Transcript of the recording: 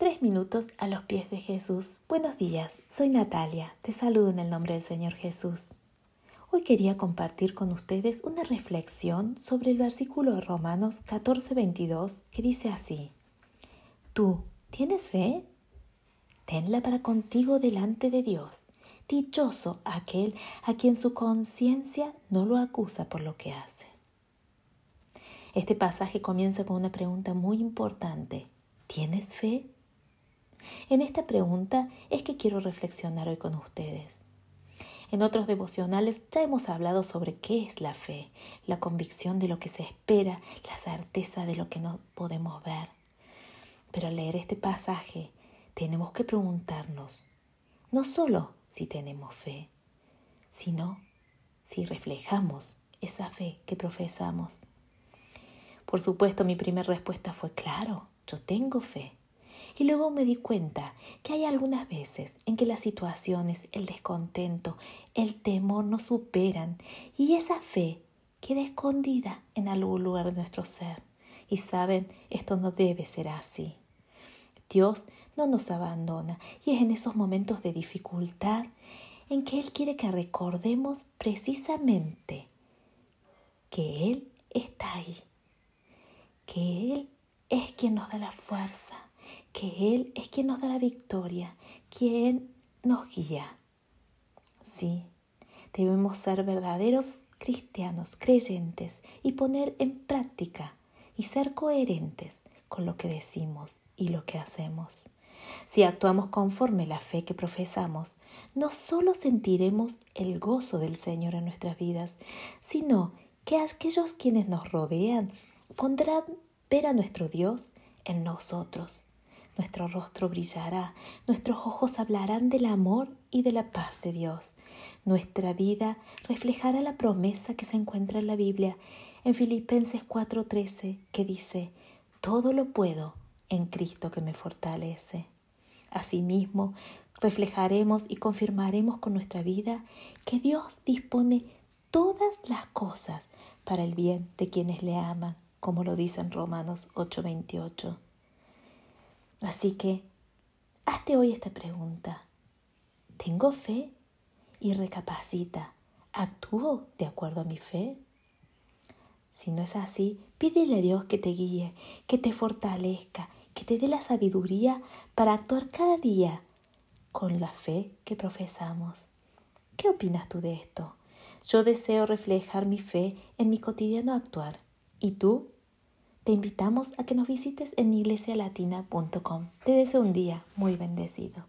Tres minutos a los pies de Jesús. Buenos días, soy Natalia, te saludo en el nombre del Señor Jesús. Hoy quería compartir con ustedes una reflexión sobre el versículo de Romanos 14:22 que dice así, ¿Tú tienes fe? Tenla para contigo delante de Dios. Dichoso aquel a quien su conciencia no lo acusa por lo que hace. Este pasaje comienza con una pregunta muy importante. ¿Tienes fe? En esta pregunta es que quiero reflexionar hoy con ustedes. En otros devocionales ya hemos hablado sobre qué es la fe, la convicción de lo que se espera, la certeza de lo que no podemos ver. Pero al leer este pasaje tenemos que preguntarnos no solo si tenemos fe, sino si reflejamos esa fe que profesamos. Por supuesto, mi primera respuesta fue claro, yo tengo fe. Y luego me di cuenta que hay algunas veces en que las situaciones, el descontento, el temor nos superan y esa fe queda escondida en algún lugar de nuestro ser. Y saben, esto no debe ser así. Dios no nos abandona y es en esos momentos de dificultad en que Él quiere que recordemos precisamente que Él está ahí, que Él es quien nos da la fuerza, que Él es quien nos da la victoria, quien nos guía. Sí, debemos ser verdaderos cristianos, creyentes y poner en práctica y ser coherentes con lo que decimos y lo que hacemos. Si actuamos conforme la fe que profesamos, no solo sentiremos el gozo del Señor en nuestras vidas, sino que aquellos quienes nos rodean pondrán ver a nuestro Dios en nosotros nuestro rostro brillará, nuestros ojos hablarán del amor y de la paz de Dios. Nuestra vida reflejará la promesa que se encuentra en la Biblia, en Filipenses 4:13, que dice, Todo lo puedo en Cristo que me fortalece. Asimismo, reflejaremos y confirmaremos con nuestra vida que Dios dispone todas las cosas para el bien de quienes le aman, como lo dice en Romanos 8:28. Así que, hazte hoy esta pregunta. ¿Tengo fe? Y recapacita, ¿actúo de acuerdo a mi fe? Si no es así, pídele a Dios que te guíe, que te fortalezca, que te dé la sabiduría para actuar cada día con la fe que profesamos. ¿Qué opinas tú de esto? Yo deseo reflejar mi fe en mi cotidiano actuar. ¿Y tú? Te invitamos a que nos visites en iglesialatina.com. Te deseo un día muy bendecido.